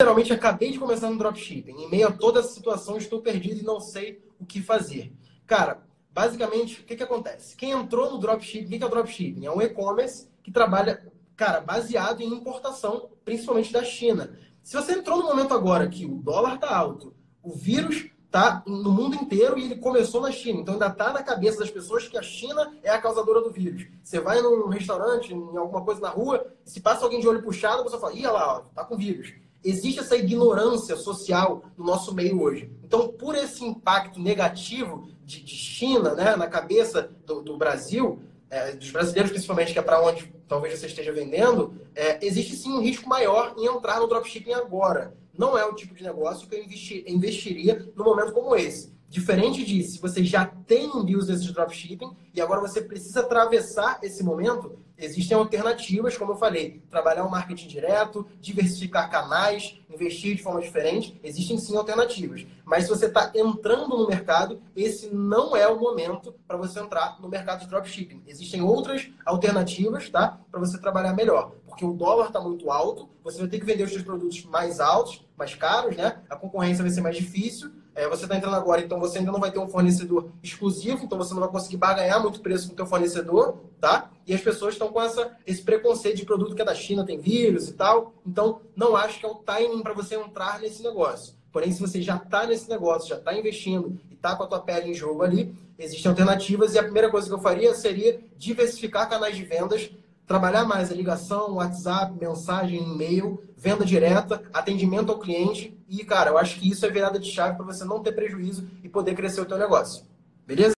literalmente acabei de começar no dropshipping. Em meio a toda essa situação, estou perdido e não sei o que fazer. Cara, basicamente, o que, que acontece? Quem entrou no dropshipping, o que, que é o dropshipping? É um e-commerce que trabalha, cara, baseado em importação, principalmente da China. Se você entrou no momento agora que o dólar está alto, o vírus está no mundo inteiro e ele começou na China. Então ainda está na cabeça das pessoas que a China é a causadora do vírus. Você vai num restaurante, em alguma coisa na rua, se passa alguém de olho puxado, você fala, ih, lá, ó, tá com vírus. Existe essa ignorância social no nosso meio hoje. Então, por esse impacto negativo de, de China né, na cabeça do, do Brasil, é, dos brasileiros principalmente, que é para onde talvez você esteja vendendo, é, existe sim um risco maior em entrar no dropshipping agora. Não é o tipo de negócio que eu investir, investiria num momento como esse. Diferente disso, você já tem um business de dropshipping e agora você precisa atravessar esse momento, existem alternativas, como eu falei, trabalhar o marketing direto, diversificar canais, investir de forma diferente, existem sim alternativas. Mas se você está entrando no mercado, esse não é o momento para você entrar no mercado de dropshipping. Existem outras alternativas, tá? Para você trabalhar melhor. Porque o dólar está muito alto, você vai ter que vender os seus produtos mais altos, mais caros, né? A concorrência vai ser mais difícil é, você está entrando agora, então você ainda não vai ter um fornecedor exclusivo, então você não vai conseguir barganhar muito preço com o teu fornecedor, tá? E as pessoas estão com essa, esse preconceito de produto que é da China, tem vírus e tal. Então, não acho que é o timing para você entrar nesse negócio. Porém, se você já está nesse negócio, já está investindo e está com a tua pele em jogo ali, existem alternativas. E a primeira coisa que eu faria seria diversificar canais de vendas trabalhar mais a ligação, WhatsApp, mensagem, e-mail, venda direta, atendimento ao cliente e, cara, eu acho que isso é virada de chave para você não ter prejuízo e poder crescer o teu negócio. Beleza?